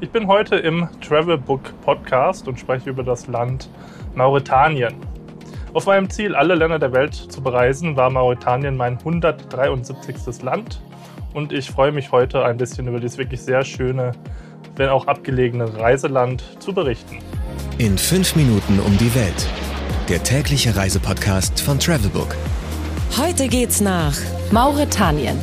Ich bin heute im Travelbook Podcast und spreche über das Land Mauretanien. Auf meinem Ziel, alle Länder der Welt zu bereisen, war Mauretanien mein 173. Land. Und ich freue mich heute ein bisschen über dieses wirklich sehr schöne, wenn auch abgelegene Reiseland zu berichten. In fünf Minuten um die Welt. Der tägliche Reisepodcast von Travelbook. Heute geht's nach Mauretanien.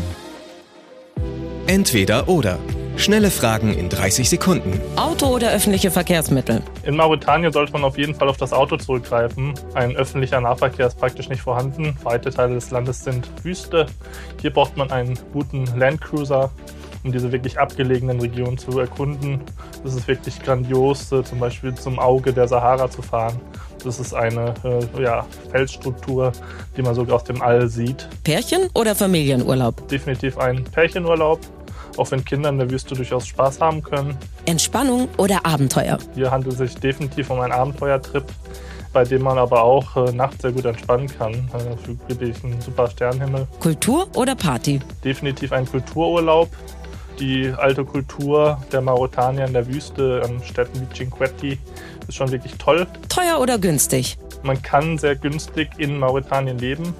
Entweder oder. Schnelle Fragen in 30 Sekunden. Auto oder öffentliche Verkehrsmittel? In Mauretanien sollte man auf jeden Fall auf das Auto zurückgreifen. Ein öffentlicher Nahverkehr ist praktisch nicht vorhanden. Weite Teile des Landes sind Wüste. Hier braucht man einen guten Landcruiser, um diese wirklich abgelegenen Regionen zu erkunden. Das ist wirklich grandios, äh, zum Beispiel zum Auge der Sahara zu fahren. Das ist eine äh, ja, Felsstruktur, die man sogar aus dem All sieht. Pärchen- oder Familienurlaub? Definitiv ein Pärchenurlaub auch wenn Kinder in der Wüste durchaus Spaß haben können. Entspannung oder Abenteuer? Hier handelt es sich definitiv um einen Abenteuertrip, bei dem man aber auch äh, nachts sehr gut entspannen kann. Äh, wirklich ein super Sternenhimmel. Kultur oder Party? Definitiv ein Kultururlaub. Die alte Kultur der Mauretanier in der Wüste, an Städten wie Cinquetti, ist schon wirklich toll. Teuer oder günstig? Man kann sehr günstig in Mauretanien leben,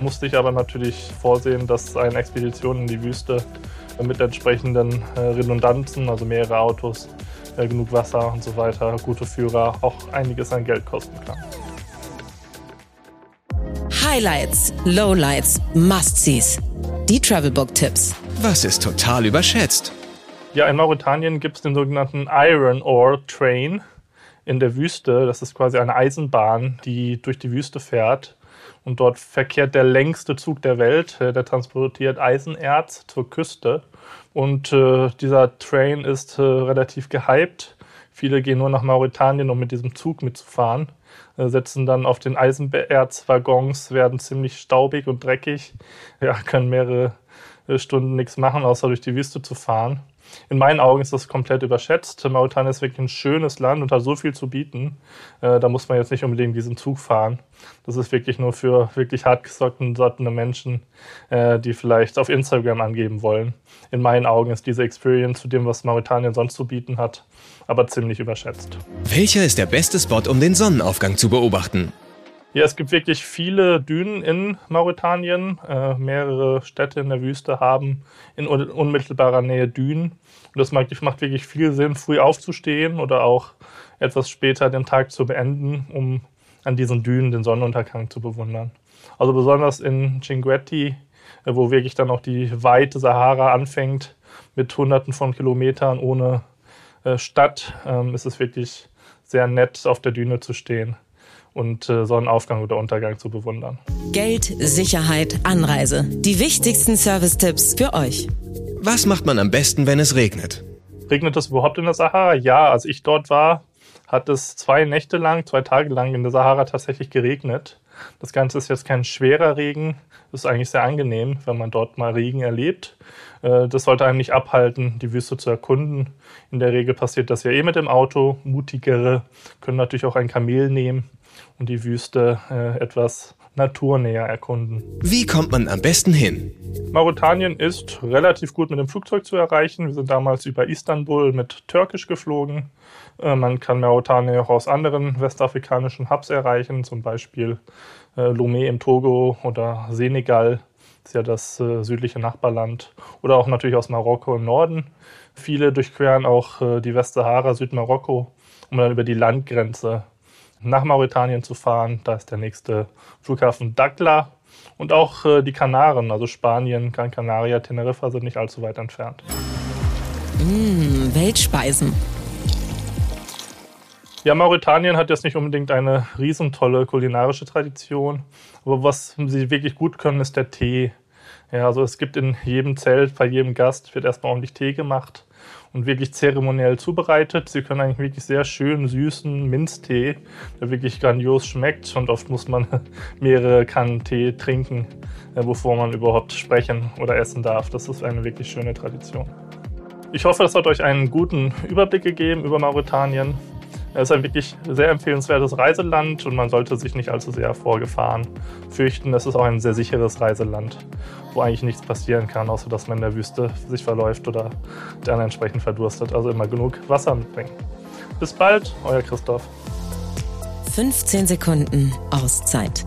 musste ich aber natürlich vorsehen, dass eine Expedition in die Wüste mit entsprechenden äh, Redundanzen, also mehrere Autos, äh, genug Wasser und so weiter, gute Führer, auch einiges an Geld kosten kann. Highlights, Lowlights, Must-Sees. Die Travelbook-Tipps. Was ist total überschätzt? Ja, in Mauretanien gibt es den sogenannten Iron Ore Train in der Wüste. Das ist quasi eine Eisenbahn, die durch die Wüste fährt. Und dort verkehrt der längste Zug der Welt. Äh, der transportiert Eisenerz zur Küste. Und äh, dieser Train ist äh, relativ gehypt. Viele gehen nur nach Mauretanien, um mit diesem Zug mitzufahren. Äh, setzen dann auf den Eisenerzwaggons, werden ziemlich staubig und dreckig. Ja, können mehrere äh, Stunden nichts machen, außer durch die Wüste zu fahren in meinen Augen ist das komplett überschätzt. Mauretanien ist wirklich ein schönes Land und hat so viel zu bieten. Äh, da muss man jetzt nicht unbedingt diesen Zug fahren. Das ist wirklich nur für wirklich hartgesockte Menschen, äh, die vielleicht auf Instagram angeben wollen. In meinen Augen ist diese Experience zu dem, was Mauretanien sonst zu bieten hat, aber ziemlich überschätzt. Welcher ist der beste Spot, um den Sonnenaufgang zu beobachten? Ja, es gibt wirklich viele Dünen in Mauretanien. Äh, mehrere Städte in der Wüste haben in unmittelbarer Nähe Dünen. Und das macht, macht wirklich viel Sinn, früh aufzustehen oder auch etwas später den Tag zu beenden, um an diesen Dünen den Sonnenuntergang zu bewundern. Also besonders in Cinquetti, äh, wo wirklich dann auch die weite Sahara anfängt, mit Hunderten von Kilometern ohne äh, Stadt, ähm, ist es wirklich sehr nett, auf der Düne zu stehen und äh, Sonnenaufgang oder Untergang zu bewundern. Geld, Sicherheit, Anreise. Die wichtigsten Service-Tipps für euch. Was macht man am besten, wenn es regnet? Regnet es überhaupt in der Sahara? Ja, als ich dort war, hat es zwei Nächte lang, zwei Tage lang in der Sahara tatsächlich geregnet. Das Ganze ist jetzt kein schwerer Regen. Das ist eigentlich sehr angenehm, wenn man dort mal Regen erlebt. Äh, das sollte einem nicht abhalten, die Wüste zu erkunden. In der Regel passiert das ja eh mit dem Auto. Mutigere können natürlich auch ein Kamel nehmen und die Wüste äh, etwas naturnäher erkunden. Wie kommt man am besten hin? Mauretanien ist relativ gut mit dem Flugzeug zu erreichen. Wir sind damals über Istanbul mit Türkisch geflogen. Äh, man kann Mauretanien auch aus anderen westafrikanischen Hubs erreichen, zum Beispiel äh, Lomé im Togo oder Senegal, das ist ja das äh, südliche Nachbarland, oder auch natürlich aus Marokko im Norden. Viele durchqueren auch äh, die Westsahara, Südmarokko, um dann über die Landgrenze nach Mauretanien zu fahren. Da ist der nächste Flughafen Dakla und auch äh, die Kanaren, also Spanien, Gran Canaria, Teneriffa sind nicht allzu weit entfernt. Mmh, Weltspeisen. Ja, Mauretanien hat jetzt nicht unbedingt eine riesentolle kulinarische Tradition, aber was sie wirklich gut können, ist der Tee. Ja, also es gibt in jedem Zelt, bei jedem Gast wird erstmal ordentlich Tee gemacht und wirklich zeremoniell zubereitet. Sie können eigentlich wirklich sehr schön süßen Minztee, der wirklich grandios schmeckt und oft muss man mehrere Kannen Tee trinken, äh, bevor man überhaupt sprechen oder essen darf. Das ist eine wirklich schöne Tradition. Ich hoffe, das hat euch einen guten Überblick gegeben über Mauretanien. Es ist ein wirklich sehr empfehlenswertes Reiseland und man sollte sich nicht allzu sehr vor Gefahren fürchten. Es ist auch ein sehr sicheres Reiseland, wo eigentlich nichts passieren kann, außer dass man in der Wüste sich verläuft oder dann entsprechend verdurstet. Also immer genug Wasser mitbringen. Bis bald, euer Christoph. 15 Sekunden Auszeit.